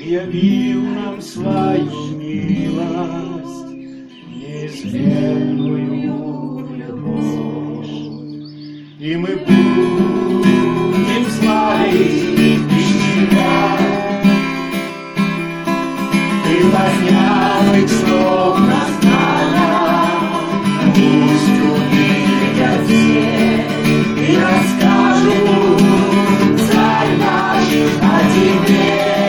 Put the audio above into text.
Ты явил нам свою милость, неизменную любовь. И мы будем славить лишь Тебя. Ты поднял их слов нас на Пусть увидят все и расскажут, Царь наш, о Тебе.